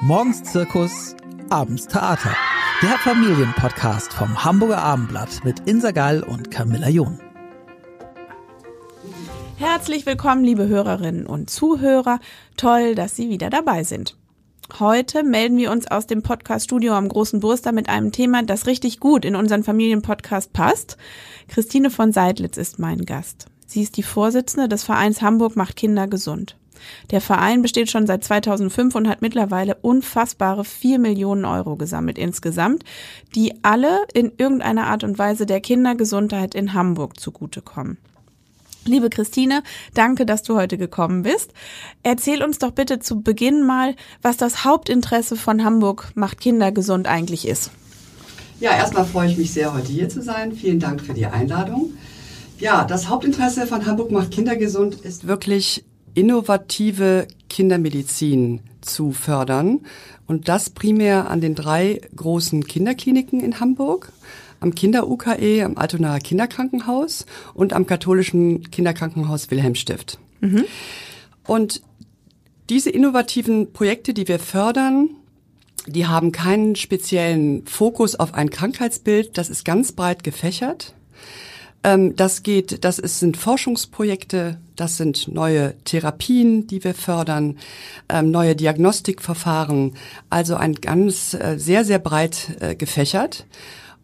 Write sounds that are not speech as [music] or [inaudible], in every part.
Morgens Zirkus, abends Theater. Der Familienpodcast vom Hamburger Abendblatt mit Insa Gall und Camilla John. Herzlich willkommen, liebe Hörerinnen und Zuhörer. Toll, dass Sie wieder dabei sind. Heute melden wir uns aus dem Podcast-Studio am Großen Burster mit einem Thema, das richtig gut in unseren Familienpodcast passt. Christine von Seidlitz ist mein Gast. Sie ist die Vorsitzende des Vereins Hamburg macht Kinder gesund. Der Verein besteht schon seit 2005 und hat mittlerweile unfassbare 4 Millionen Euro gesammelt insgesamt, die alle in irgendeiner Art und Weise der Kindergesundheit in Hamburg zugutekommen. Liebe Christine, danke, dass du heute gekommen bist. Erzähl uns doch bitte zu Beginn mal, was das Hauptinteresse von Hamburg macht Kinder gesund eigentlich ist. Ja, erstmal freue ich mich sehr, heute hier zu sein. Vielen Dank für die Einladung. Ja, das Hauptinteresse von Hamburg macht Kinder gesund ist wirklich innovative Kindermedizin zu fördern und das primär an den drei großen Kinderkliniken in Hamburg, am Kinder-UKE, am Altonaer Kinderkrankenhaus und am katholischen Kinderkrankenhaus Wilhelmstift. Mhm. Und diese innovativen Projekte, die wir fördern, die haben keinen speziellen Fokus auf ein Krankheitsbild, das ist ganz breit gefächert. Ähm, das geht, das ist, sind Forschungsprojekte, das sind neue Therapien, die wir fördern, ähm, neue Diagnostikverfahren, also ein ganz äh, sehr, sehr breit äh, gefächert.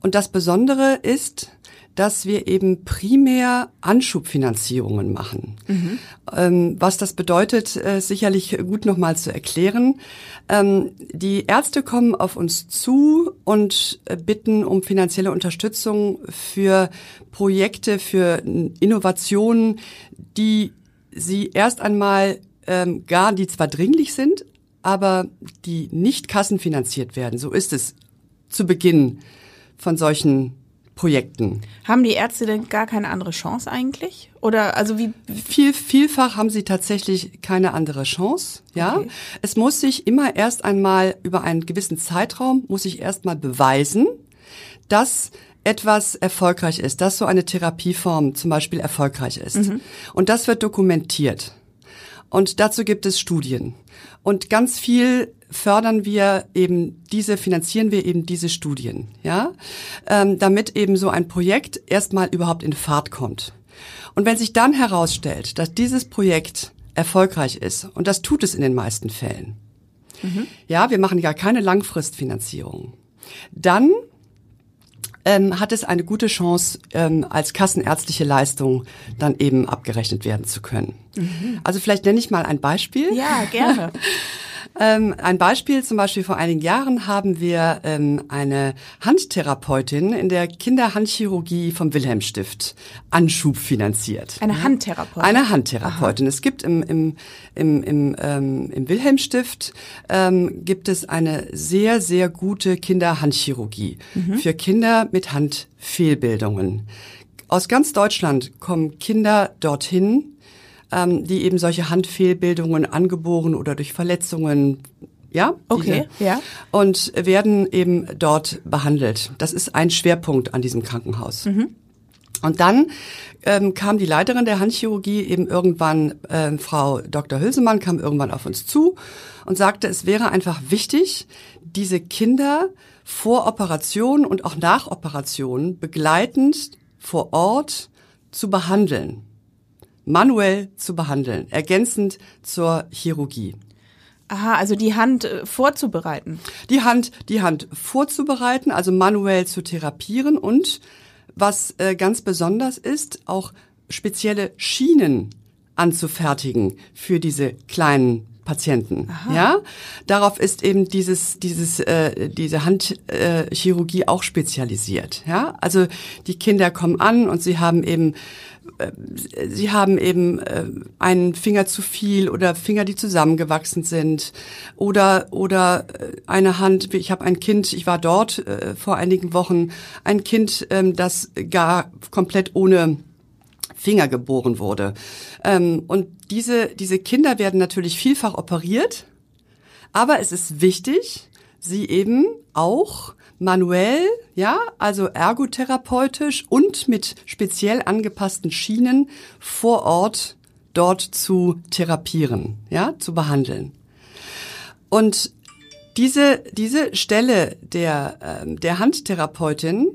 Und das Besondere ist, dass wir eben primär Anschubfinanzierungen machen. Mhm. Ähm, was das bedeutet, äh, sicherlich gut nochmal zu erklären. Ähm, die Ärzte kommen auf uns zu und äh, bitten um finanzielle Unterstützung für Projekte, für Innovationen, die sie erst einmal ähm, gar, die zwar dringlich sind, aber die nicht kassenfinanziert werden. So ist es zu Beginn von solchen Projekten. Haben die Ärzte denn gar keine andere Chance eigentlich? Oder also wie? Viel, vielfach haben sie tatsächlich keine andere Chance. Ja, okay. es muss sich immer erst einmal über einen gewissen Zeitraum muss sich erst mal beweisen, dass etwas erfolgreich ist, dass so eine Therapieform zum Beispiel erfolgreich ist. Mhm. Und das wird dokumentiert. Und dazu gibt es Studien. Und ganz viel fördern wir eben diese, finanzieren wir eben diese Studien, ja, ähm, damit eben so ein Projekt erstmal überhaupt in Fahrt kommt. Und wenn sich dann herausstellt, dass dieses Projekt erfolgreich ist, und das tut es in den meisten Fällen, mhm. ja, wir machen ja keine Langfristfinanzierung, dann ähm, hat es eine gute Chance, ähm, als kassenärztliche Leistung dann eben abgerechnet werden zu können. Mhm. Also vielleicht nenne ich mal ein Beispiel. Ja, gerne. [laughs] Ähm, ein Beispiel, zum Beispiel vor einigen Jahren haben wir ähm, eine Handtherapeutin in der Kinderhandchirurgie vom Wilhelmstift Anschub finanziert. Eine Handtherapeutin? Eine Handtherapeutin. Aha. Es gibt im, im, im, im, ähm, im Wilhelmstift ähm, gibt es eine sehr, sehr gute Kinderhandchirurgie mhm. für Kinder mit Handfehlbildungen. Aus ganz Deutschland kommen Kinder dorthin, ähm, die eben solche Handfehlbildungen angeboren oder durch Verletzungen ja, okay, diese, ja. und werden eben dort behandelt. Das ist ein Schwerpunkt an diesem Krankenhaus. Mhm. Und dann ähm, kam die Leiterin der Handchirurgie eben irgendwann, äh, Frau Dr. Hülsemann kam irgendwann auf uns zu und sagte, es wäre einfach wichtig, diese Kinder vor Operation und auch nach Operation begleitend vor Ort zu behandeln manuell zu behandeln, ergänzend zur Chirurgie. Aha, also die Hand äh, vorzubereiten. Die Hand, die Hand vorzubereiten, also manuell zu therapieren und was äh, ganz besonders ist, auch spezielle Schienen anzufertigen für diese kleinen Patienten. Aha. Ja, darauf ist eben dieses dieses äh, diese Handchirurgie äh, auch spezialisiert. Ja, also die Kinder kommen an und sie haben eben sie haben eben äh, einen Finger zu viel oder Finger, die zusammengewachsen sind oder oder äh, eine Hand. Ich habe ein Kind, ich war dort äh, vor einigen Wochen, ein Kind, ähm, das gar komplett ohne Finger geboren wurde. Ähm, und diese diese Kinder werden natürlich vielfach operiert, aber es ist wichtig, sie eben auch manuell, ja, also ergotherapeutisch und mit speziell angepassten Schienen vor Ort dort zu therapieren, ja, zu behandeln. Und diese, diese Stelle der, ähm, der Handtherapeutin,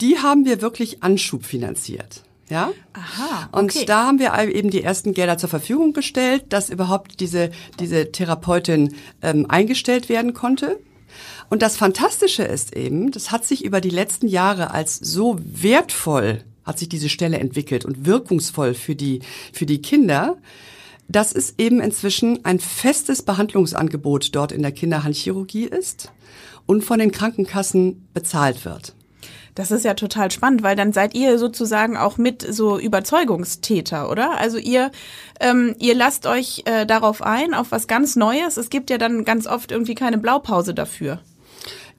die haben wir wirklich anschubfinanziert. Ja? Aha. Okay. Und da haben wir eben die ersten Gelder zur Verfügung gestellt, dass überhaupt diese, diese Therapeutin ähm, eingestellt werden konnte. Und das Fantastische ist eben, das hat sich über die letzten Jahre als so wertvoll hat sich diese Stelle entwickelt und wirkungsvoll für die, für die Kinder, dass es eben inzwischen ein festes Behandlungsangebot dort in der Kinderhandchirurgie ist und von den Krankenkassen bezahlt wird. Das ist ja total spannend, weil dann seid ihr sozusagen auch mit so Überzeugungstäter, oder? Also ihr, ähm, ihr lasst euch äh, darauf ein, auf was ganz Neues. Es gibt ja dann ganz oft irgendwie keine Blaupause dafür.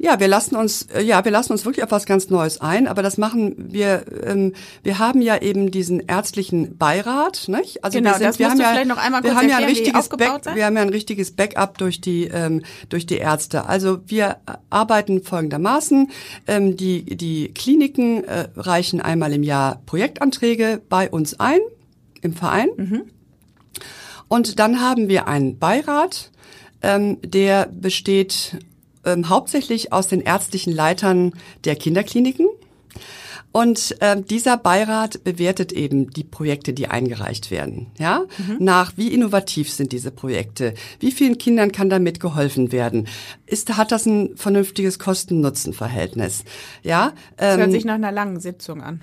Ja, wir lassen uns, äh, ja, wir lassen uns wirklich auf was ganz Neues ein, aber das machen wir, ähm, wir haben ja eben diesen ärztlichen Beirat, nicht? Also genau, wir sind, das wir haben ja, vielleicht noch einmal wir haben ja ein richtiges Back, wir haben ja ein richtiges Backup durch die, ähm, durch die Ärzte. Also wir arbeiten folgendermaßen, ähm, die, die Kliniken äh, reichen einmal im Jahr Projektanträge bei uns ein, im Verein. Mhm. Und dann haben wir einen Beirat, ähm, der besteht ähm, hauptsächlich aus den ärztlichen Leitern der Kinderkliniken. Und äh, dieser Beirat bewertet eben die Projekte, die eingereicht werden. Ja, mhm. nach wie innovativ sind diese Projekte? Wie vielen Kindern kann damit geholfen werden? Ist hat das ein vernünftiges Kosten-Nutzen-Verhältnis? Ja, das ähm, hört sich nach einer langen Sitzung an.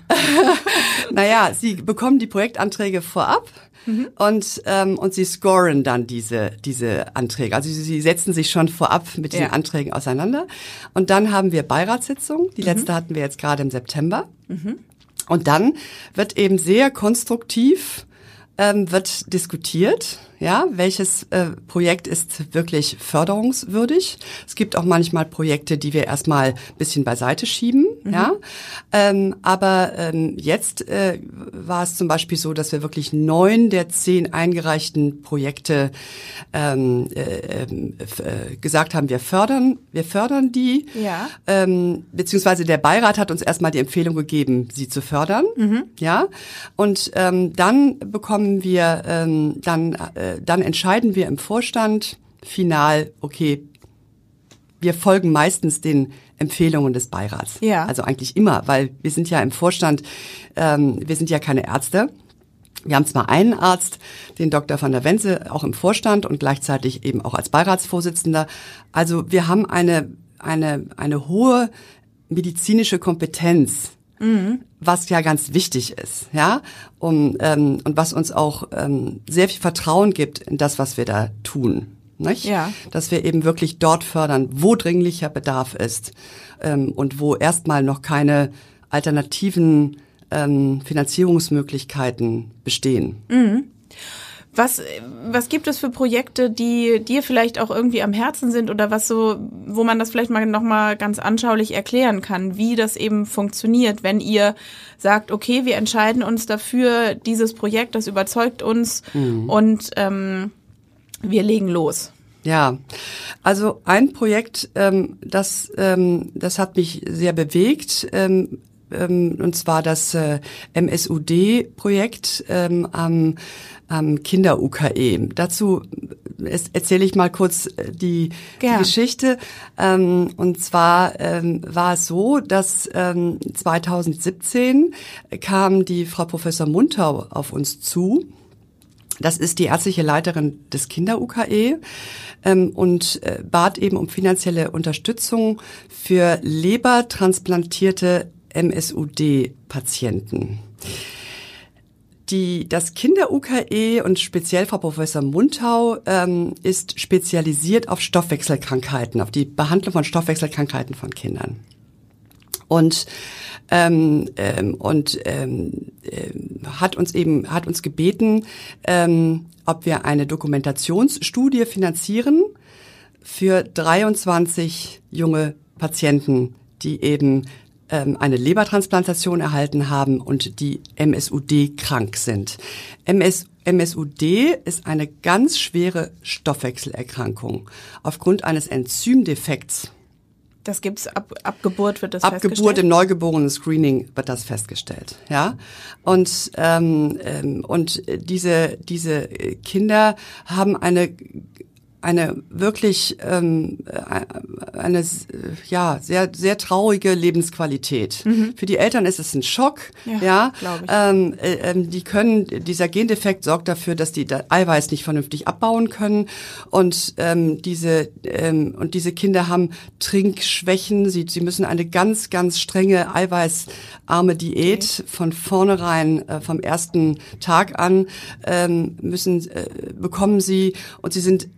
[laughs] naja, Sie bekommen die Projektanträge vorab. Mhm. Und, ähm, und sie scoren dann diese, diese Anträge. Also sie, sie setzen sich schon vorab mit den ja. Anträgen auseinander. Und dann haben wir Beiratssitzungen. Die mhm. letzte hatten wir jetzt gerade im September. Mhm. Und dann wird eben sehr konstruktiv ähm, wird diskutiert ja, welches äh, Projekt ist wirklich förderungswürdig? Es gibt auch manchmal Projekte, die wir erstmal bisschen beiseite schieben, mhm. ja. Ähm, aber ähm, jetzt äh, war es zum Beispiel so, dass wir wirklich neun der zehn eingereichten Projekte ähm, äh, ähm, äh, gesagt haben, wir fördern, wir fördern die. Ja. Ähm, beziehungsweise der Beirat hat uns erstmal die Empfehlung gegeben, sie zu fördern, mhm. ja. Und ähm, dann bekommen wir ähm, dann äh, dann entscheiden wir im Vorstand final, okay, wir folgen meistens den Empfehlungen des Beirats. Ja. Also eigentlich immer, weil wir sind ja im Vorstand, ähm, wir sind ja keine Ärzte. Wir haben zwar einen Arzt, den Dr. van der Wenze, auch im Vorstand und gleichzeitig eben auch als Beiratsvorsitzender. Also wir haben eine, eine, eine hohe medizinische Kompetenz Mhm. Was ja ganz wichtig ist, ja, um, ähm, und was uns auch ähm, sehr viel Vertrauen gibt in das, was wir da tun. Nicht? Ja. Dass wir eben wirklich dort fördern, wo dringlicher Bedarf ist ähm, und wo erstmal noch keine alternativen ähm, Finanzierungsmöglichkeiten bestehen. Mhm. Was, was gibt es für Projekte, die dir vielleicht auch irgendwie am Herzen sind oder was so, wo man das vielleicht mal nochmal ganz anschaulich erklären kann, wie das eben funktioniert, wenn ihr sagt, okay, wir entscheiden uns dafür, dieses Projekt, das überzeugt uns mhm. und ähm, wir legen los. Ja, also ein Projekt, ähm, das, ähm, das hat mich sehr bewegt, ähm, ähm, und zwar das äh, MSUD-Projekt ähm, am am Kinder-UKE. Dazu erzähle ich mal kurz äh, die, die Geschichte. Ähm, und zwar ähm, war es so, dass ähm, 2017 kam die Frau Professor Muntau auf uns zu. Das ist die ärztliche Leiterin des Kinder-UKE ähm, und äh, bat eben um finanzielle Unterstützung für lebertransplantierte MSUD-Patienten. Die, das Kinder-UKE und speziell Frau Professor Muntau ähm, ist spezialisiert auf Stoffwechselkrankheiten, auf die Behandlung von Stoffwechselkrankheiten von Kindern. Und ähm, ähm, und ähm, äh, hat uns eben hat uns gebeten, ähm, ob wir eine Dokumentationsstudie finanzieren für 23 junge Patienten, die eben ähm, eine Lebertransplantation erhalten haben und die MSUD krank sind. MS, MSUD ist eine ganz schwere Stoffwechselerkrankung aufgrund eines Enzymdefekts. Das gibt's ab, ab Geburt wird das ab festgestellt? Ab Geburt im neugeborenen Screening wird das festgestellt, ja. Und ähm, ähm, und diese diese Kinder haben eine eine wirklich ähm, äh, eine ja sehr sehr traurige Lebensqualität. Mhm. Für die Eltern ist es ein Schock, ja. ja. Ähm, äh, ähm, die können dieser Gendefekt sorgt dafür, dass die Eiweiß nicht vernünftig abbauen können und ähm, diese ähm, und diese Kinder haben Trinkschwächen. Sie sie müssen eine ganz ganz strenge eiweißarme Diät okay. von vornherein äh, vom ersten Tag an ähm, müssen äh, bekommen sie und sie sind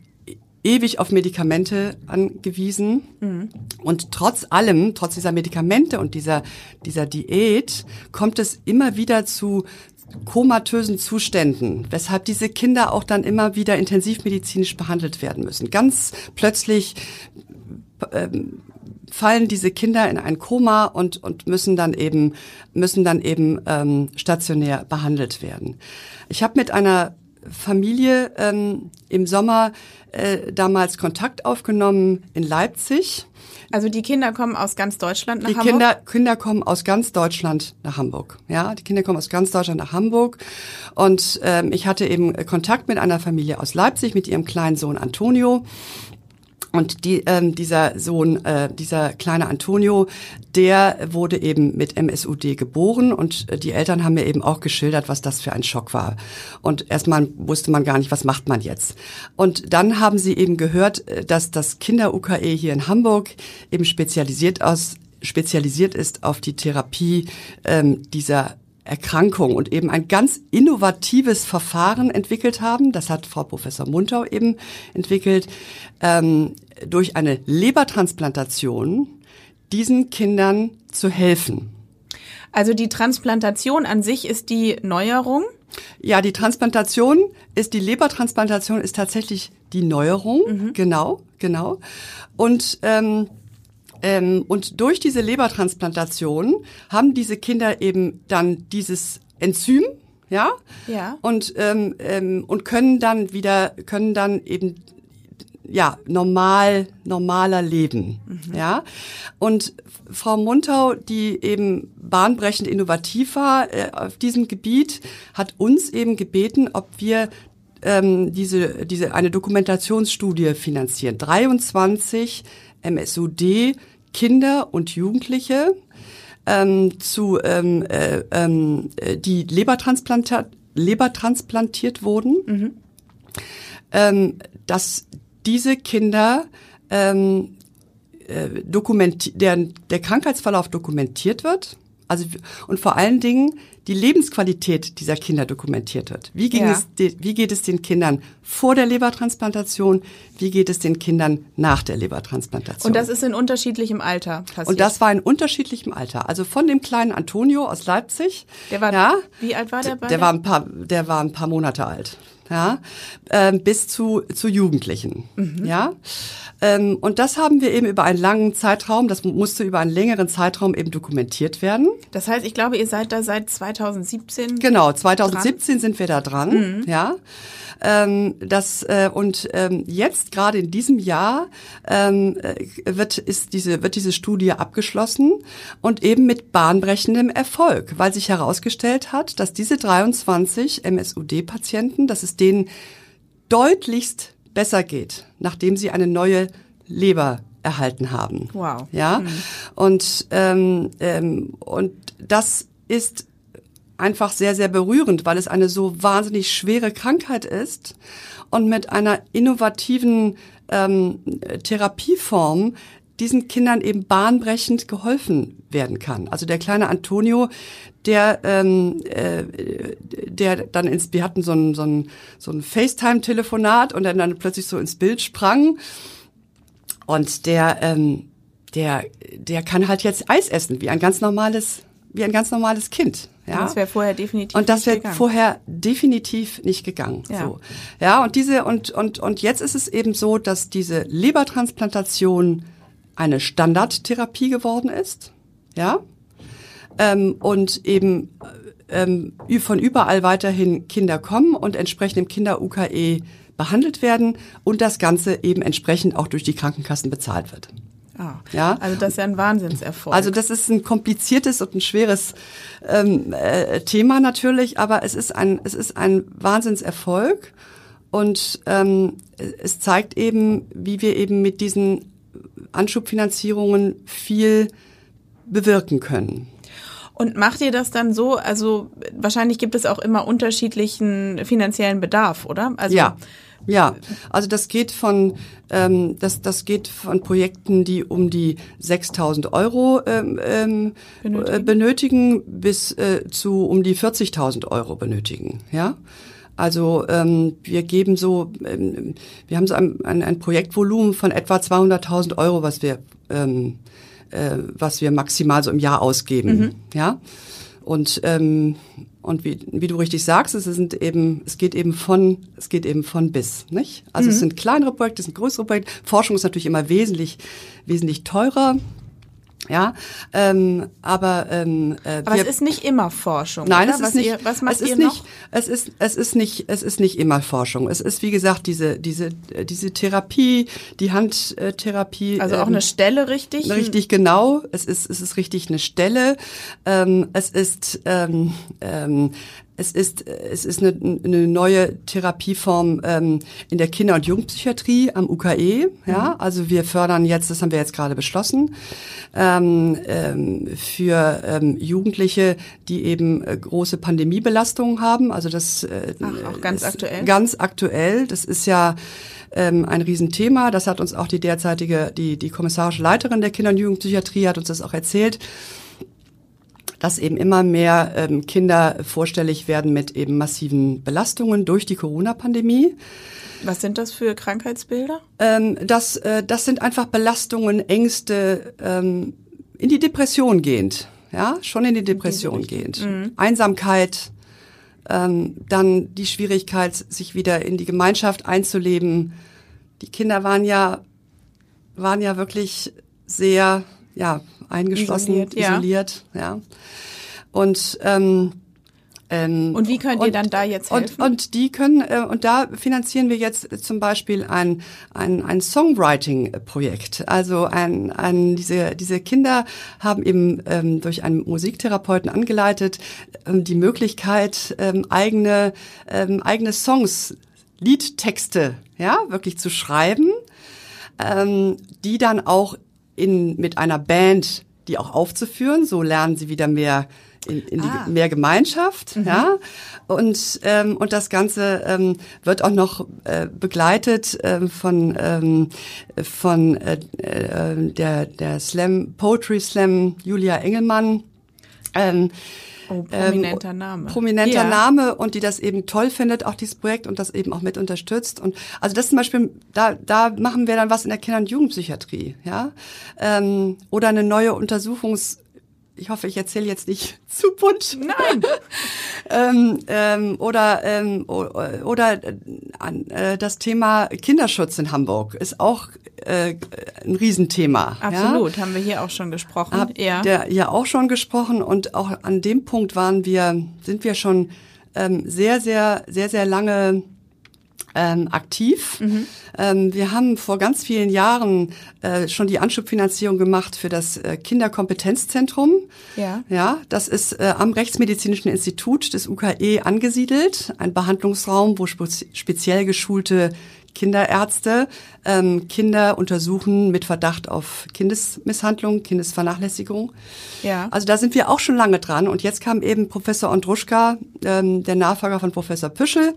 ewig auf Medikamente angewiesen. Mhm. Und trotz allem, trotz dieser Medikamente und dieser, dieser Diät, kommt es immer wieder zu komatösen Zuständen, weshalb diese Kinder auch dann immer wieder intensivmedizinisch behandelt werden müssen. Ganz plötzlich ähm, fallen diese Kinder in ein Koma und, und müssen dann eben, müssen dann eben ähm, stationär behandelt werden. Ich habe mit einer Familie ähm, im Sommer äh, damals Kontakt aufgenommen in Leipzig. Also die Kinder kommen aus ganz Deutschland nach die Hamburg? Die Kinder, Kinder kommen aus ganz Deutschland nach Hamburg. Ja, die Kinder kommen aus ganz Deutschland nach Hamburg. Und ähm, ich hatte eben Kontakt mit einer Familie aus Leipzig, mit ihrem kleinen Sohn Antonio. Und die, ähm, dieser Sohn, äh, dieser kleine Antonio, der wurde eben mit MSUD geboren und äh, die Eltern haben mir eben auch geschildert, was das für ein Schock war. Und erstmal wusste man gar nicht, was macht man jetzt. Und dann haben sie eben gehört, äh, dass das Kinder-UKE hier in Hamburg eben spezialisiert aus spezialisiert ist auf die Therapie ähm, dieser Erkrankung und eben ein ganz innovatives Verfahren entwickelt haben. Das hat Frau Professor Muntau eben entwickelt, ähm, durch eine Lebertransplantation diesen Kindern zu helfen. Also die Transplantation an sich ist die Neuerung? Ja, die Transplantation ist, die Lebertransplantation ist tatsächlich die Neuerung, mhm. genau, genau. Und ähm, ähm, und durch diese Lebertransplantation haben diese Kinder eben dann dieses Enzym, ja, ja. und ähm, ähm, und können dann wieder können dann eben ja normal normaler leben, mhm. ja. Und Frau Muntau, die eben bahnbrechend innovativ war äh, auf diesem Gebiet, hat uns eben gebeten, ob wir ähm, diese diese eine Dokumentationsstudie finanzieren. 23 MSUD Kinder und Jugendliche ähm, zu ähm, äh, ähm, die Lebertransplantat Lebertransplantiert wurden, mhm. ähm, dass diese Kinder ähm, äh, dokumentiert, der, der Krankheitsverlauf dokumentiert wird, also und vor allen Dingen die Lebensqualität dieser Kinder dokumentiert wird. Wie, ging ja. es, wie geht es den Kindern vor der Lebertransplantation? Wie geht es den Kindern nach der Lebertransplantation? Und das ist in unterschiedlichem Alter passiert? Und das war in unterschiedlichem Alter. Also von dem kleinen Antonio aus Leipzig. Der war, ja, wie alt war der bei Der war ein paar, der war ein paar Monate alt ja, ähm, bis zu, zu Jugendlichen, mhm. ja. Ähm, und das haben wir eben über einen langen Zeitraum, das musste über einen längeren Zeitraum eben dokumentiert werden. Das heißt, ich glaube, ihr seid da seit 2017. Genau, 2017 dran. sind wir da dran, mhm. ja. Ähm, das äh, und ähm, jetzt gerade in diesem Jahr ähm, äh, wird ist diese wird diese Studie abgeschlossen und eben mit bahnbrechendem Erfolg, weil sich herausgestellt hat, dass diese 23 MSUD-Patienten, dass es denen deutlichst besser geht, nachdem sie eine neue Leber erhalten haben. Wow. Ja. Mhm. Und ähm, ähm, und das ist einfach sehr, sehr berührend, weil es eine so wahnsinnig schwere Krankheit ist und mit einer innovativen ähm, Therapieform diesen Kindern eben bahnbrechend geholfen werden kann. Also der kleine Antonio, der, ähm, äh, der dann ins, wir hatten so ein, so ein, so ein FaceTime-Telefonat und dann, dann plötzlich so ins Bild sprang und der, ähm, der, der kann halt jetzt Eis essen, wie ein ganz normales wie ein ganz normales Kind. Ja? Das wäre vorher definitiv Und das wäre vorher definitiv nicht gegangen. Ja. So. Ja, und diese, und, und, und jetzt ist es eben so, dass diese Lebertransplantation eine Standardtherapie geworden ist. Ja. Ähm, und eben ähm, von überall weiterhin Kinder kommen und entsprechend im Kinder-UKE behandelt werden und das Ganze eben entsprechend auch durch die Krankenkassen bezahlt wird. Ah, ja? Also das ist ja ein Wahnsinnserfolg. Also das ist ein kompliziertes und ein schweres ähm, äh, Thema natürlich, aber es ist ein, es ist ein Wahnsinnserfolg. Und ähm, es zeigt eben, wie wir eben mit diesen Anschubfinanzierungen viel bewirken können. Und macht ihr das dann so? Also wahrscheinlich gibt es auch immer unterschiedlichen finanziellen Bedarf, oder? Also ja. Ja, also das geht von ähm, das das geht von Projekten, die um die 6.000 Euro ähm, ähm, benötigen. Äh, benötigen bis äh, zu um die 40.000 Euro benötigen. Ja, also ähm, wir geben so, ähm, wir haben so ein, ein, ein Projektvolumen von etwa 200.000 Euro, was wir ähm, äh, was wir maximal so im Jahr ausgeben. Mhm. Ja. Und ähm, und wie, wie du richtig sagst, es sind eben, es geht eben von, es geht eben von bis, nicht? Also mhm. es sind kleinere Projekte, es sind größere Projekte. Forschung ist natürlich immer wesentlich, wesentlich teurer. Ja, ähm, aber ähm, äh, aber wir, es ist nicht immer Forschung. Nein, oder? es ist was nicht. Ihr, was macht es ist ihr nicht. noch? Es ist es ist nicht es ist nicht immer Forschung. Es ist wie gesagt diese diese diese Therapie, die Handtherapie. Also auch ähm, eine Stelle richtig. Richtig genau. Es ist es ist richtig eine Stelle. Ähm, es ist ähm, ähm, es ist, es ist eine, eine neue Therapieform ähm, in der Kinder- und Jugendpsychiatrie am UKE. Ja, mhm. also wir fördern jetzt, das haben wir jetzt gerade beschlossen, ähm, ähm, für ähm, Jugendliche, die eben äh, große Pandemiebelastungen haben. Also das äh, Ach, auch ganz aktuell. Ganz aktuell. Das ist ja ähm, ein Riesenthema. Das hat uns auch die derzeitige, die die kommissarische Leiterin der Kinder- und Jugendpsychiatrie hat uns das auch erzählt dass eben immer mehr ähm, Kinder vorstellig werden mit eben massiven Belastungen durch die Corona-Pandemie. Was sind das für Krankheitsbilder? Ähm, das, äh, das sind einfach Belastungen, Ängste, ähm, in die Depression gehend, ja, schon in die Depression in gehend. Mhm. Einsamkeit, ähm, dann die Schwierigkeit, sich wieder in die Gemeinschaft einzuleben. Die Kinder waren ja, waren ja wirklich sehr, ja, eingeschlossen, isoliert, isoliert ja. ja. Und ähm, ähm, und wie könnt ihr und, dann da jetzt helfen? Und, und die können äh, und da finanzieren wir jetzt zum Beispiel ein ein, ein Songwriting-Projekt. Also ein, ein diese diese Kinder haben eben ähm, durch einen Musiktherapeuten angeleitet ähm, die Möglichkeit ähm, eigene ähm, eigene Songs Liedtexte ja wirklich zu schreiben, ähm, die dann auch in, mit einer Band die auch aufzuführen. So lernen sie wieder mehr in, in ah. die mehr Gemeinschaft, mhm. ja. Und ähm, und das Ganze ähm, wird auch noch äh, begleitet ähm, von ähm, von äh, äh, der der Slam Poetry Slam Julia Engelmann. Ähm, Oh, prominenter ähm, Name. Prominenter ja. Name und die das eben toll findet, auch dieses Projekt und das eben auch mit unterstützt. Und also das zum Beispiel, da, da machen wir dann was in der Kinder- und Jugendpsychiatrie, ja. Ähm, oder eine neue Untersuchungs- ich hoffe, ich erzähle jetzt nicht [laughs] zu bunt. Nein. [laughs] ähm, ähm, oder ähm, oder äh, das Thema Kinderschutz in Hamburg ist auch äh, ein Riesenthema. Absolut, ja? haben wir hier auch schon gesprochen. Hab ja. Der, ja auch schon gesprochen und auch an dem Punkt waren wir, sind wir schon ähm, sehr, sehr, sehr, sehr lange ähm, aktiv. Mhm. Ähm, wir haben vor ganz vielen Jahren äh, schon die Anschubfinanzierung gemacht für das äh, Kinderkompetenzzentrum. Ja. Ja, das ist äh, am Rechtsmedizinischen Institut des UKE angesiedelt, ein Behandlungsraum, wo speziell geschulte Kinderärzte ähm, Kinder untersuchen mit Verdacht auf Kindesmisshandlung, Kindesvernachlässigung. Ja. Also da sind wir auch schon lange dran. Und jetzt kam eben Professor Ondruschka, ähm, der Nachfolger von Professor Püschel,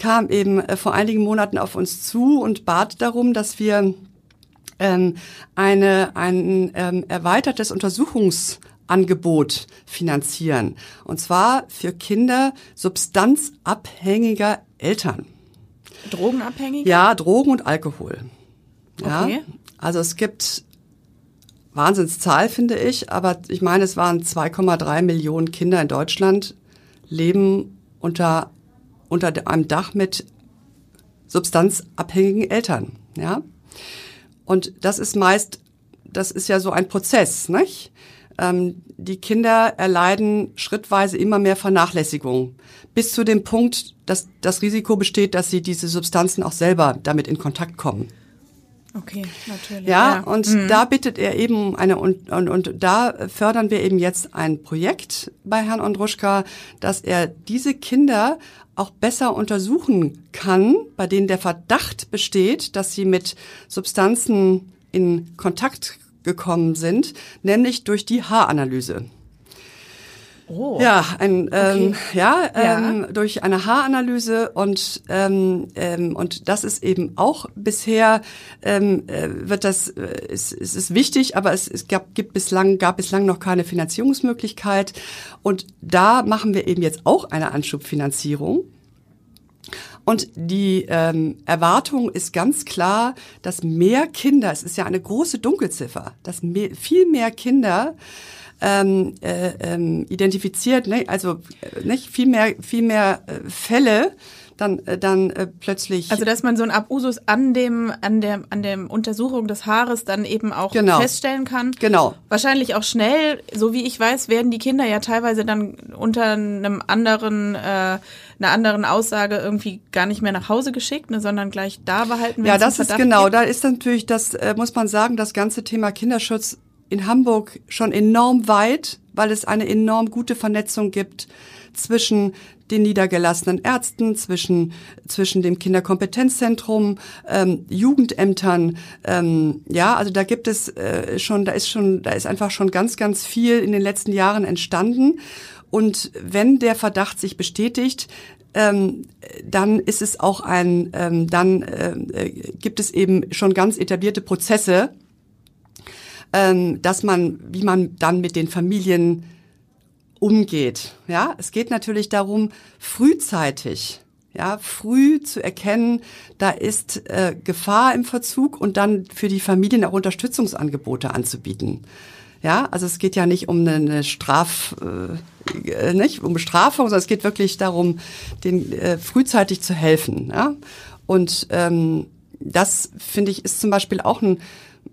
kam eben äh, vor einigen Monaten auf uns zu und bat darum, dass wir ähm, eine, ein ähm, erweitertes Untersuchungsangebot finanzieren. Und zwar für Kinder substanzabhängiger Eltern. Drogenabhängig? Ja, Drogen und Alkohol. Ja, okay. Also es gibt Wahnsinnszahl, finde ich, aber ich meine, es waren 2,3 Millionen Kinder in Deutschland leben unter unter einem Dach mit substanzabhängigen Eltern, ja. Und das ist meist, das ist ja so ein Prozess, nicht? Ähm, die Kinder erleiden schrittweise immer mehr Vernachlässigung, bis zu dem Punkt, dass das Risiko besteht, dass sie diese Substanzen auch selber damit in Kontakt kommen. Okay, natürlich. Ja, ja. und mhm. da bittet er eben eine und, und und da fördern wir eben jetzt ein Projekt bei Herrn Ondruschka, dass er diese Kinder auch besser untersuchen kann, bei denen der Verdacht besteht, dass sie mit Substanzen in Kontakt gekommen sind, nämlich durch die Haaranalyse. Oh. Ja, ein, ähm, okay. ja, ähm, ja. durch eine Haaranalyse und ähm, ähm, und das ist eben auch bisher ähm, äh, wird das äh, es, es ist wichtig, aber es, es gab gibt bislang gab bislang noch keine Finanzierungsmöglichkeit und da machen wir eben jetzt auch eine Anschubfinanzierung. Und die ähm, Erwartung ist ganz klar, dass mehr Kinder, es ist ja eine große Dunkelziffer, dass mehr, viel mehr Kinder ähm, äh, ähm, identifiziert, ne? also äh, nicht viel mehr, viel mehr äh, Fälle dann dann äh, plötzlich also dass man so ein Abusus an dem an der an der Untersuchung des Haares dann eben auch genau. feststellen kann genau wahrscheinlich auch schnell so wie ich weiß werden die Kinder ja teilweise dann unter einem anderen äh, einer anderen Aussage irgendwie gar nicht mehr nach Hause geschickt ne, sondern gleich da behalten ja das ist genau gibt. da ist natürlich das äh, muss man sagen das ganze Thema Kinderschutz in Hamburg schon enorm weit, weil es eine enorm gute Vernetzung gibt zwischen den niedergelassenen Ärzten, zwischen, zwischen dem Kinderkompetenzzentrum, ähm, Jugendämtern. Ähm, ja, also da gibt es äh, schon, da ist schon, da ist einfach schon ganz, ganz viel in den letzten Jahren entstanden. Und wenn der Verdacht sich bestätigt, ähm, dann ist es auch ein, ähm, dann äh, äh gibt es eben schon ganz etablierte Prozesse, ähm, dass man, wie man dann mit den Familien umgeht. Ja, es geht natürlich darum, frühzeitig, ja, früh zu erkennen, da ist äh, Gefahr im Verzug und dann für die Familien auch Unterstützungsangebote anzubieten. Ja, also es geht ja nicht um eine Straf, äh, nicht um Bestrafung, sondern es geht wirklich darum, den äh, frühzeitig zu helfen. Ja, und ähm, das finde ich ist zum Beispiel auch ein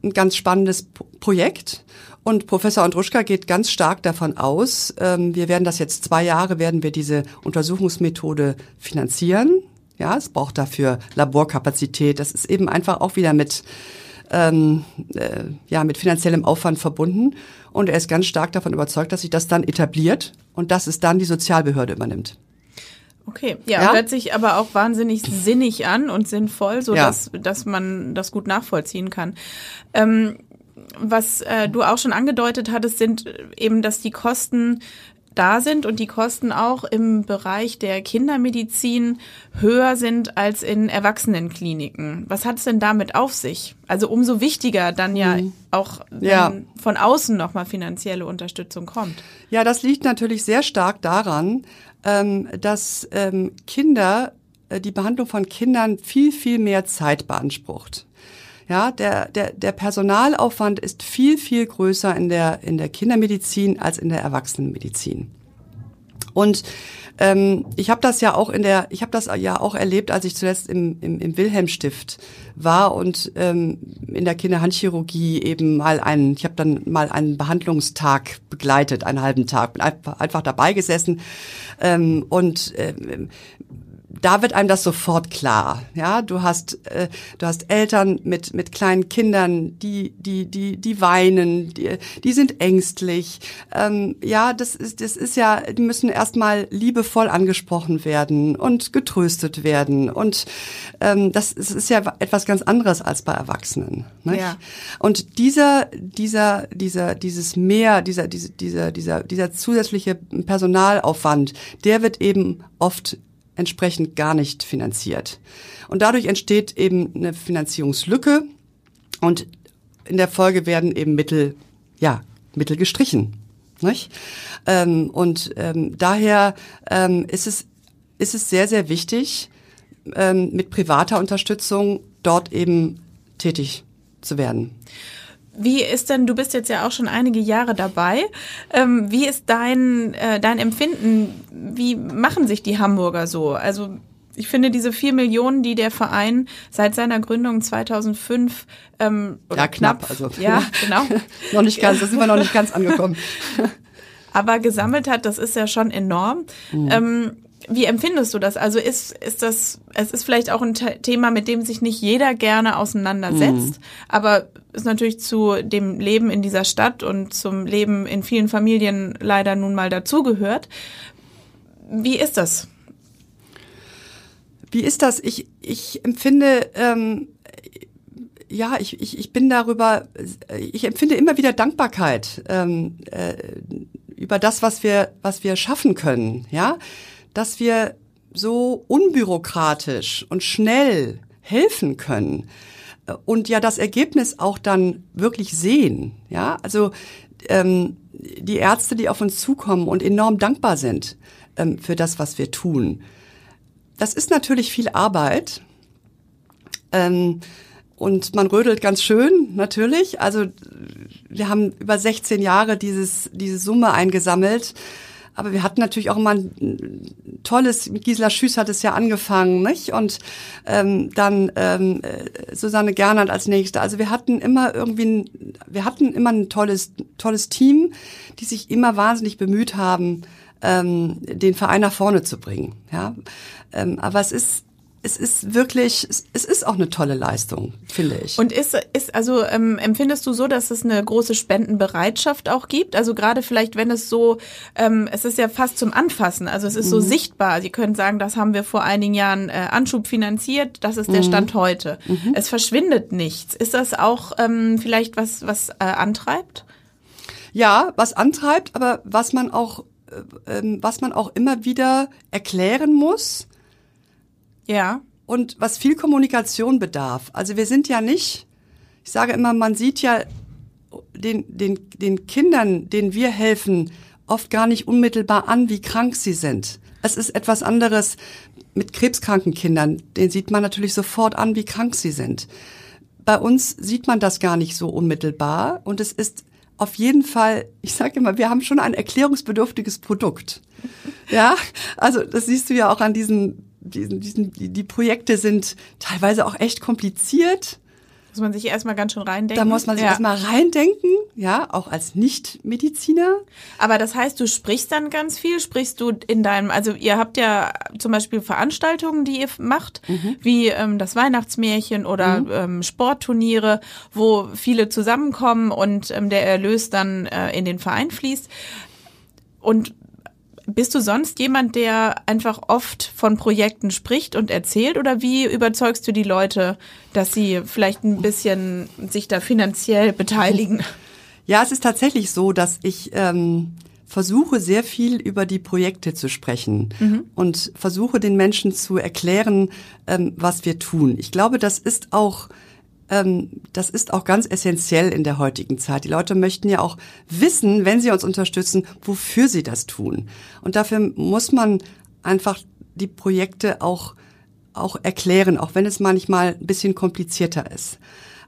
ein ganz spannendes Projekt. Und Professor Andruschka geht ganz stark davon aus, ähm, wir werden das jetzt zwei Jahre, werden wir diese Untersuchungsmethode finanzieren. Ja, es braucht dafür Laborkapazität. Das ist eben einfach auch wieder mit, ähm, äh, ja, mit finanziellem Aufwand verbunden. Und er ist ganz stark davon überzeugt, dass sich das dann etabliert und dass es dann die Sozialbehörde übernimmt. Okay, ja, ja, hört sich aber auch wahnsinnig sinnig an und sinnvoll, so ja. dass, dass man das gut nachvollziehen kann. Ähm, was äh, du auch schon angedeutet hattest, sind eben, dass die Kosten da sind und die Kosten auch im Bereich der Kindermedizin höher sind als in Erwachsenenkliniken. Was hat es denn damit auf sich? Also umso wichtiger dann ja mhm. auch, ja. von außen nochmal finanzielle Unterstützung kommt. Ja, das liegt natürlich sehr stark daran, ähm, dass ähm, Kinder, äh, die Behandlung von Kindern viel, viel mehr Zeit beansprucht. Ja, der, der, der Personalaufwand ist viel, viel größer in der, in der Kindermedizin als in der Erwachsenenmedizin. Und ähm, ich habe das ja auch in der, ich habe das ja auch erlebt, als ich zuletzt im, im, im Wilhelmstift war und ähm, in der Kinderhandchirurgie eben mal einen, ich habe dann mal einen Behandlungstag begleitet, einen halben Tag, bin einfach, dabei gesessen ähm, und ähm, da wird einem das sofort klar. Ja, du hast äh, du hast Eltern mit mit kleinen Kindern, die die die die weinen, die, die sind ängstlich. Ähm, ja, das ist das ist ja, die müssen erstmal liebevoll angesprochen werden und getröstet werden und ähm, das, das ist ja etwas ganz anderes als bei Erwachsenen. Nicht? Ja. Und dieser dieser dieser dieses mehr dieser diese, dieser dieser dieser zusätzliche Personalaufwand, der wird eben oft entsprechend gar nicht finanziert. Und dadurch entsteht eben eine Finanzierungslücke und in der Folge werden eben Mittel, ja, Mittel gestrichen. Nicht? Ähm, und ähm, daher ähm, ist, es, ist es sehr, sehr wichtig, ähm, mit privater Unterstützung dort eben tätig zu werden. Wie ist denn, du bist jetzt ja auch schon einige Jahre dabei, ähm, wie ist dein, äh, dein Empfinden, wie machen sich die Hamburger so? Also ich finde diese vier Millionen, die der Verein seit seiner Gründung 2005 ähm, oder ja, knapp, knapp also ja genau [laughs] noch nicht ganz, da sind wir noch nicht ganz angekommen. [laughs] Aber gesammelt hat, das ist ja schon enorm. Mhm. Ähm, wie empfindest du das? Also ist, ist das, es ist vielleicht auch ein Thema, mit dem sich nicht jeder gerne auseinandersetzt, mhm. aber ist natürlich zu dem Leben in dieser Stadt und zum Leben in vielen Familien leider nun mal dazugehört. Wie ist das? Wie ist das? Ich, ich empfinde, ähm, ja, ich, ich, ich bin darüber, ich empfinde immer wieder Dankbarkeit ähm, äh, über das, was wir, was wir schaffen können, ja, dass wir so unbürokratisch und schnell helfen können und ja das Ergebnis auch dann wirklich sehen, ja, also ähm, die Ärzte, die auf uns zukommen und enorm dankbar sind ähm, für das, was wir tun. Das ist natürlich viel Arbeit. Ähm, und man rödelt ganz schön, natürlich. Also wir haben über 16 Jahre dieses, diese Summe eingesammelt. Aber wir hatten natürlich auch immer ein tolles, mit Gisela Schüss hat es ja angefangen, nicht? Und ähm, dann ähm, Susanne Gernert als nächste. Also wir hatten immer irgendwie, ein, wir hatten immer ein tolles, tolles Team, die sich immer wahnsinnig bemüht haben, ähm, den Verein nach vorne zu bringen. Ja, ähm, aber es ist es ist wirklich, es ist auch eine tolle Leistung, finde ich. Und ist, ist also ähm, empfindest du so, dass es eine große Spendenbereitschaft auch gibt? Also gerade vielleicht, wenn es so, ähm, es ist ja fast zum Anfassen, also es ist mhm. so sichtbar. Sie können sagen, das haben wir vor einigen Jahren äh, Anschub finanziert, das ist der mhm. Stand heute. Mhm. Es verschwindet nichts. Ist das auch ähm, vielleicht was, was äh, antreibt? Ja, was antreibt, aber was man auch, äh, ähm, was man auch immer wieder erklären muss ja. Und was viel Kommunikation bedarf. Also wir sind ja nicht, ich sage immer, man sieht ja den, den, den Kindern, denen wir helfen, oft gar nicht unmittelbar an, wie krank sie sind. Es ist etwas anderes mit krebskranken Kindern. Den sieht man natürlich sofort an, wie krank sie sind. Bei uns sieht man das gar nicht so unmittelbar und es ist auf jeden Fall, ich sage immer, wir haben schon ein erklärungsbedürftiges Produkt. Ja, also das siehst du ja auch an diesen diesen, diesen, die, die Projekte sind teilweise auch echt kompliziert. Muss man sich erstmal ganz schön reindenken. Da muss man sich ja. erstmal reindenken, ja, auch als Nicht-Mediziner. Aber das heißt, du sprichst dann ganz viel, sprichst du in deinem, also ihr habt ja zum Beispiel Veranstaltungen, die ihr macht, mhm. wie ähm, das Weihnachtsmärchen oder mhm. ähm, Sportturniere, wo viele zusammenkommen und ähm, der Erlös dann äh, in den Verein fließt. Und bist du sonst jemand, der einfach oft von Projekten spricht und erzählt oder wie überzeugst du die Leute, dass sie vielleicht ein bisschen sich da finanziell beteiligen? Ja, es ist tatsächlich so, dass ich ähm, versuche sehr viel über die Projekte zu sprechen mhm. und versuche den Menschen zu erklären, ähm, was wir tun. Ich glaube, das ist auch das ist auch ganz essentiell in der heutigen Zeit. Die Leute möchten ja auch wissen, wenn sie uns unterstützen, wofür sie das tun. Und dafür muss man einfach die Projekte auch, auch erklären, auch wenn es manchmal ein bisschen komplizierter ist.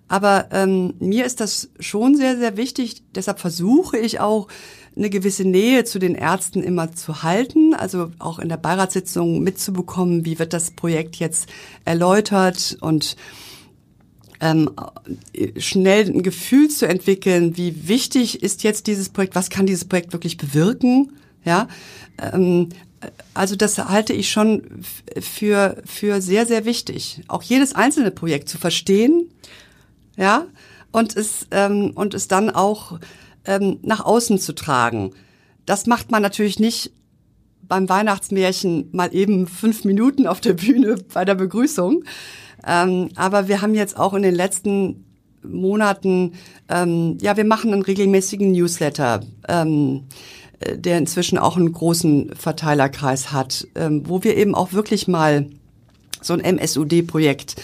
Aber ähm, mir ist das schon sehr, sehr wichtig. Deshalb versuche ich auch, eine gewisse Nähe zu den Ärzten immer zu halten, also auch in der Beiratssitzung mitzubekommen, wie wird das Projekt jetzt erläutert und ähm, schnell ein Gefühl zu entwickeln, wie wichtig ist jetzt dieses Projekt, was kann dieses Projekt wirklich bewirken, ja. Ähm, also das halte ich schon für, für sehr, sehr wichtig. Auch jedes einzelne Projekt zu verstehen, ja, und es, ähm, und es dann auch ähm, nach außen zu tragen. Das macht man natürlich nicht beim Weihnachtsmärchen mal eben fünf Minuten auf der Bühne bei der Begrüßung, ähm, aber wir haben jetzt auch in den letzten Monaten, ähm, ja, wir machen einen regelmäßigen Newsletter, ähm, äh, der inzwischen auch einen großen Verteilerkreis hat, ähm, wo wir eben auch wirklich mal so ein MSUD-Projekt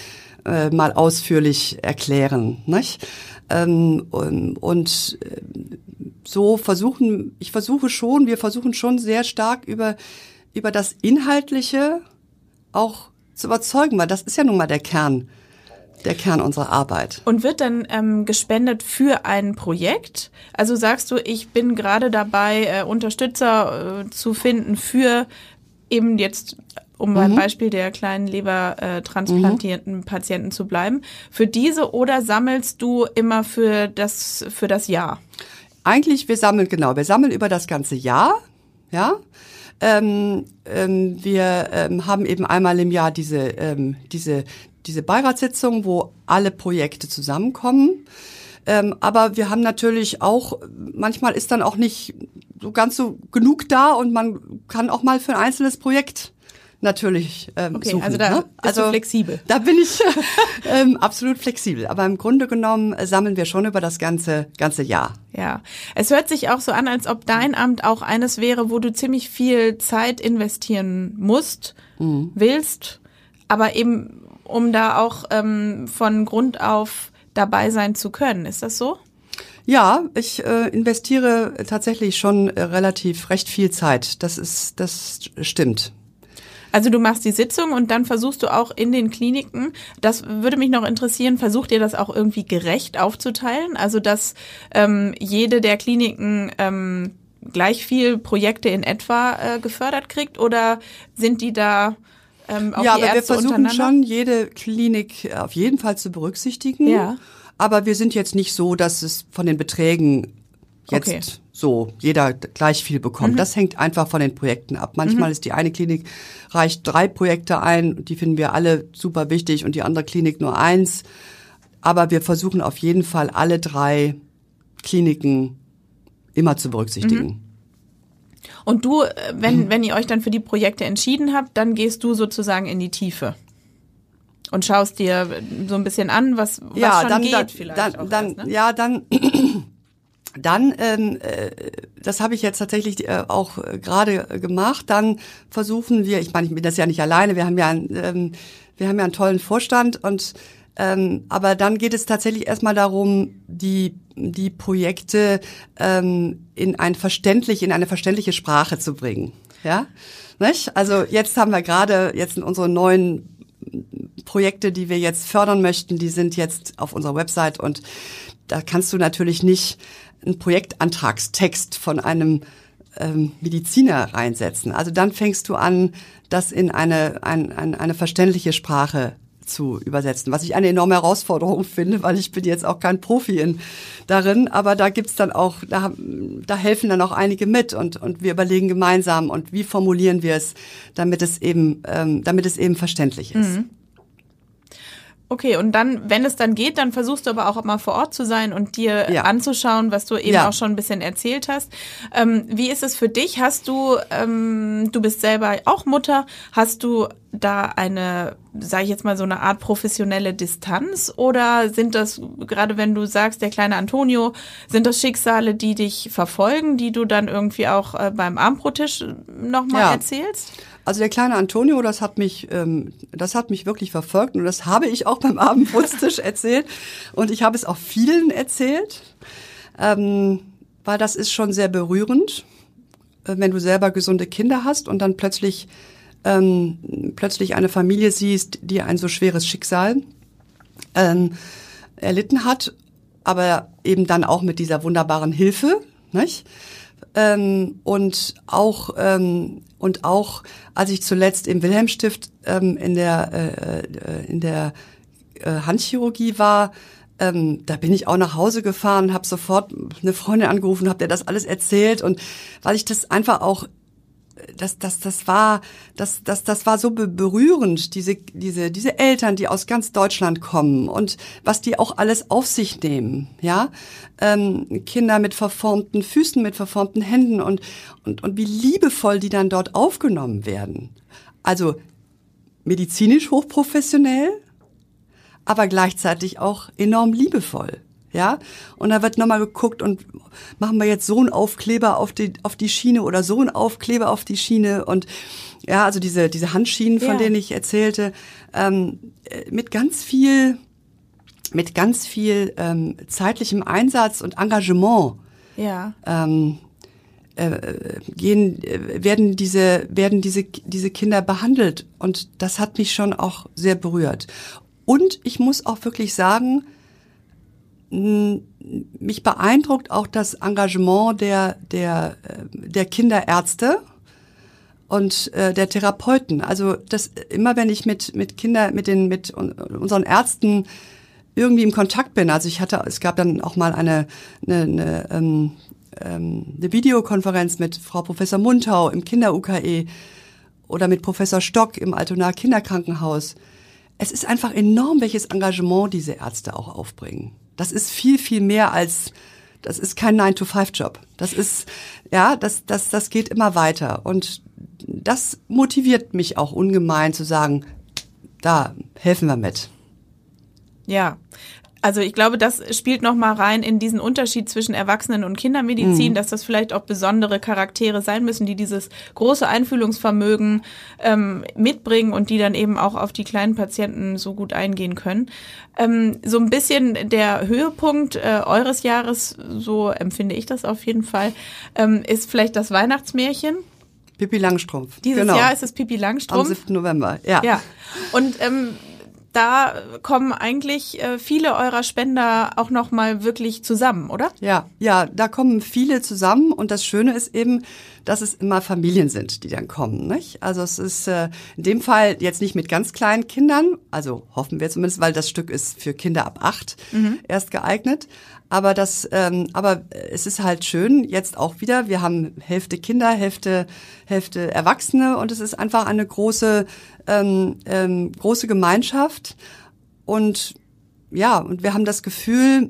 äh, mal ausführlich erklären. Nicht? Ähm, und, und äh, so versuchen, ich versuche schon, wir versuchen schon sehr stark über, über das Inhaltliche auch zu überzeugen, weil das ist ja nun mal der Kern der Kern unserer Arbeit. Und wird dann ähm, gespendet für ein Projekt? Also sagst du, ich bin gerade dabei, äh, Unterstützer äh, zu finden für eben jetzt, um mhm. beim Beispiel der kleinen Lebertransplantierten äh, mhm. Patienten zu bleiben, für diese oder sammelst du immer für das, für das Jahr? Eigentlich, wir sammeln, genau, wir sammeln über das ganze Jahr, ja. Ähm, ähm, wir ähm, haben eben einmal im Jahr diese, ähm, diese, diese Beiratssitzung, wo alle Projekte zusammenkommen. Ähm, aber wir haben natürlich auch, manchmal ist dann auch nicht so ganz so genug da und man kann auch mal für ein einzelnes Projekt natürlich ähm, Okay, suchen. also da ne? also flexibel. Da bin ich [laughs] ähm, absolut flexibel. Aber im Grunde genommen äh, sammeln wir schon über das ganze ganze Jahr. Ja, es hört sich auch so an, als ob dein Amt auch eines wäre, wo du ziemlich viel Zeit investieren musst, willst, aber eben um da auch ähm, von Grund auf dabei sein zu können. Ist das so? Ja, ich äh, investiere tatsächlich schon äh, relativ recht viel Zeit. Das ist das stimmt. Also du machst die Sitzung und dann versuchst du auch in den Kliniken, das würde mich noch interessieren, versucht ihr das auch irgendwie gerecht aufzuteilen? Also dass ähm, jede der Kliniken ähm, gleich viel Projekte in etwa äh, gefördert kriegt oder sind die da ähm, auch ja, die aber wir Ärzte versuchen untereinander? schon jede Klinik auf jeden Fall zu berücksichtigen. Ja. Aber wir sind jetzt nicht so, dass es von den Beträgen jetzt Okay. so jeder gleich viel bekommt. Mhm. Das hängt einfach von den Projekten ab. Manchmal ist die eine Klinik reicht drei Projekte ein, die finden wir alle super wichtig und die andere Klinik nur eins. Aber wir versuchen auf jeden Fall alle drei Kliniken immer zu berücksichtigen. Und du, äh, wenn, wenn ihr euch dann für die Projekte entschieden habt, dann gehst du sozusagen in die Tiefe. Und schaust dir so ein bisschen an, was, was ja, schon dann, geht dann, vielleicht dann, dann erst, ne? ja, dann, dann, ähm, äh, das habe ich jetzt tatsächlich äh, auch äh, gerade äh, gemacht. Dann versuchen wir, ich meine, ich bin das ja nicht alleine. Wir haben ja, einen, ähm, wir haben ja einen tollen Vorstand und ähm, aber dann geht es tatsächlich erstmal darum, die die Projekte ähm, in ein verständlich in eine verständliche Sprache zu bringen. Ja, nicht? Also jetzt haben wir gerade jetzt in unseren neuen Projekte, die wir jetzt fördern möchten, die sind jetzt auf unserer Website und da kannst du natürlich nicht einen Projektantragstext von einem ähm, Mediziner reinsetzen. Also dann fängst du an, das in eine, ein, ein, eine verständliche Sprache zu übersetzen, was ich eine enorme Herausforderung [laughs] finde, weil ich bin jetzt auch kein Profi in, darin, aber da gibt's dann auch, da, da helfen dann auch einige mit und, und wir überlegen gemeinsam und wie formulieren wir es, damit es eben, ähm, damit es eben verständlich ist. Okay, und dann, wenn es dann geht, dann versuchst du aber auch mal vor Ort zu sein und dir Ja. anzuschauen, was du eben Ja. auch schon ein bisschen erzählt hast. Ähm, wie ist es für dich? Hast du, ähm, du bist selber auch Mutter, hast du da eine, sage ich jetzt mal, so eine Art professionelle Distanz? Oder sind das, gerade wenn du sagst, der kleine Antonio, sind das Schicksale, die dich verfolgen, die du dann irgendwie auch äh, beim Armbrotisch nochmal Ja. erzählst? Also der kleine Antonio, das hat mich, ähm, das hat mich wirklich verfolgt und das habe ich auch beim [laughs] Abendbrotstisch erzählt und ich habe es auch vielen erzählt, ähm, weil das ist schon sehr berührend, äh, wenn du selber gesunde Kinder hast und dann plötzlich ähm, plötzlich eine Familie siehst, die ein so schweres Schicksal ähm, erlitten hat, aber eben dann auch mit dieser wunderbaren Hilfe, nicht? Ähm, und auch ähm, und auch als ich zuletzt im Wilhelmstift ähm, in der äh, äh, in der äh, Handchirurgie war, ähm, da bin ich auch nach Hause gefahren, habe sofort eine Freundin angerufen, habe der das alles erzählt und weil ich das einfach auch das, das, das war, das, das, das war so be- berührend, diese, diese, diese Eltern, die aus ganz Deutschland kommen und was die auch alles auf sich nehmen, ja, ähm, Kinder mit verformten Füßen, mit verformten Händen und, und, und wie liebevoll die dann dort aufgenommen werden. Also medizinisch hochprofessionell, aber gleichzeitig auch enorm liebevoll. Ja, und da wird nochmal geguckt und machen wir jetzt so einen Aufkleber auf die, auf die Schiene oder so einen Aufkleber auf die Schiene und ja, also diese, diese Handschienen, von Ja. denen ich erzählte, ähm, äh, mit ganz viel, mit ganz viel ähm, zeitlichem Einsatz und Engagement Ja. ähm, äh, gehen, äh, werden diese, werden diese, diese Kinder behandelt. Und das hat mich schon auch sehr berührt. Und ich muss auch wirklich sagen, mich beeindruckt auch das Engagement der, der, äh, der Kinderärzte und äh, der Therapeuten. Also das immer wenn ich mit mit Kinder mit den mit un- unseren Ärzten irgendwie im Kontakt bin. Also ich hatte es gab dann auch mal eine eine, eine ähm, ähm, eine Videokonferenz mit Frau Professor Muntau im Kinder-UKE oder mit Professor Stock im Altonaer Kinderkrankenhaus. Es ist einfach enorm, welches Engagement diese Ärzte auch aufbringen. Das ist viel, viel mehr als, das ist kein 9-to-5-Job. Das ist, ja, das, das, das geht immer weiter. Und das motiviert mich auch ungemein zu sagen, da helfen wir mit. Ja, also ich glaube, das spielt noch mal rein in diesen Unterschied zwischen Erwachsenen- und Kindermedizin, mhm. dass das vielleicht auch besondere Charaktere sein müssen, die dieses große Einfühlungsvermögen ähm, mitbringen und die dann eben auch auf die kleinen Patienten so gut eingehen können. Ähm, so ein bisschen der Höhepunkt äh, eures Jahres, so empfinde ich das auf jeden Fall, ähm, ist vielleicht das Weihnachtsmärchen. Pippi Langstrumpf. Dieses genau. Jahr ist es Pippi Langstrumpf. Am 7. November, ja. Ja. Und ähm, da kommen eigentlich äh, viele eurer Spender auch noch mal wirklich zusammen, oder? Ja, ja, da kommen viele zusammen und das Schöne ist eben, dass es immer Familien sind, die dann kommen. Nicht? Also es ist äh, in dem Fall jetzt nicht mit ganz kleinen Kindern, also hoffen wir zumindest, weil das Stück ist für Kinder ab acht mhm. erst geeignet. Aber das, ähm, aber es ist halt schön jetzt auch wieder. Wir haben Hälfte Kinder, Hälfte Hälfte Erwachsene und es ist einfach eine große ähm, ähm, große Gemeinschaft und ja und wir haben das Gefühl,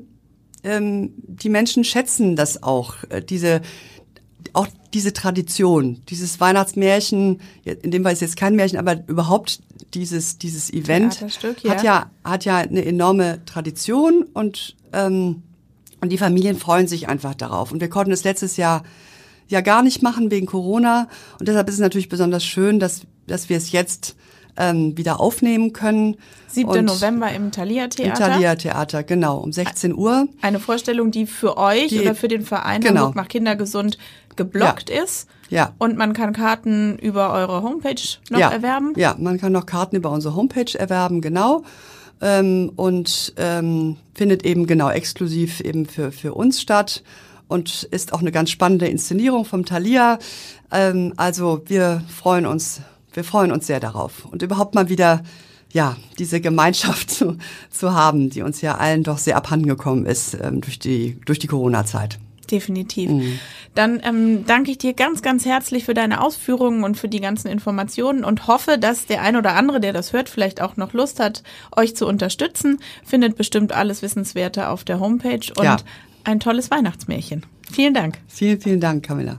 ähm, die Menschen schätzen das auch äh, diese diese Tradition, dieses Weihnachtsmärchen, in dem Fall ist jetzt kein Märchen, aber überhaupt dieses dieses Event ja. hat ja hat ja eine enorme Tradition und ähm, und die Familien freuen sich einfach darauf. Und wir konnten es letztes Jahr ja gar nicht machen wegen Corona. Und deshalb ist es natürlich besonders schön, dass, dass wir es jetzt ähm, wieder aufnehmen können. 7. Und November im Thalia Theater. Im Thalia Theater, genau, um 16 Uhr. Eine Vorstellung, die für euch die, oder für den Verein genau. Hamburg macht Kinder gesund geblockt ja. ist. Ja. Und man kann Karten über eure Homepage noch ja. erwerben? Ja, man kann noch Karten über unsere Homepage erwerben, genau. Ähm, und ähm, findet eben genau exklusiv eben für, für uns statt und ist auch eine ganz spannende Inszenierung vom Thalia. Ähm, also wir freuen uns, wir freuen uns sehr darauf und überhaupt mal wieder ja, diese Gemeinschaft [laughs] zu, zu haben, die uns ja allen doch sehr abhandengekommen ist ähm, durch die, durch die Corona-Zeit. Definitiv. Mhm. Dann ähm, danke ich dir ganz, ganz herzlich für deine Ausführungen und für die ganzen Informationen und hoffe, dass der ein oder andere, der das hört, vielleicht auch noch Lust hat, euch zu unterstützen. Findet bestimmt alles Wissenswerte auf der Homepage und ja ein tolles Weihnachtsmärchen. Vielen Dank. Vielen, vielen Dank, Camilla.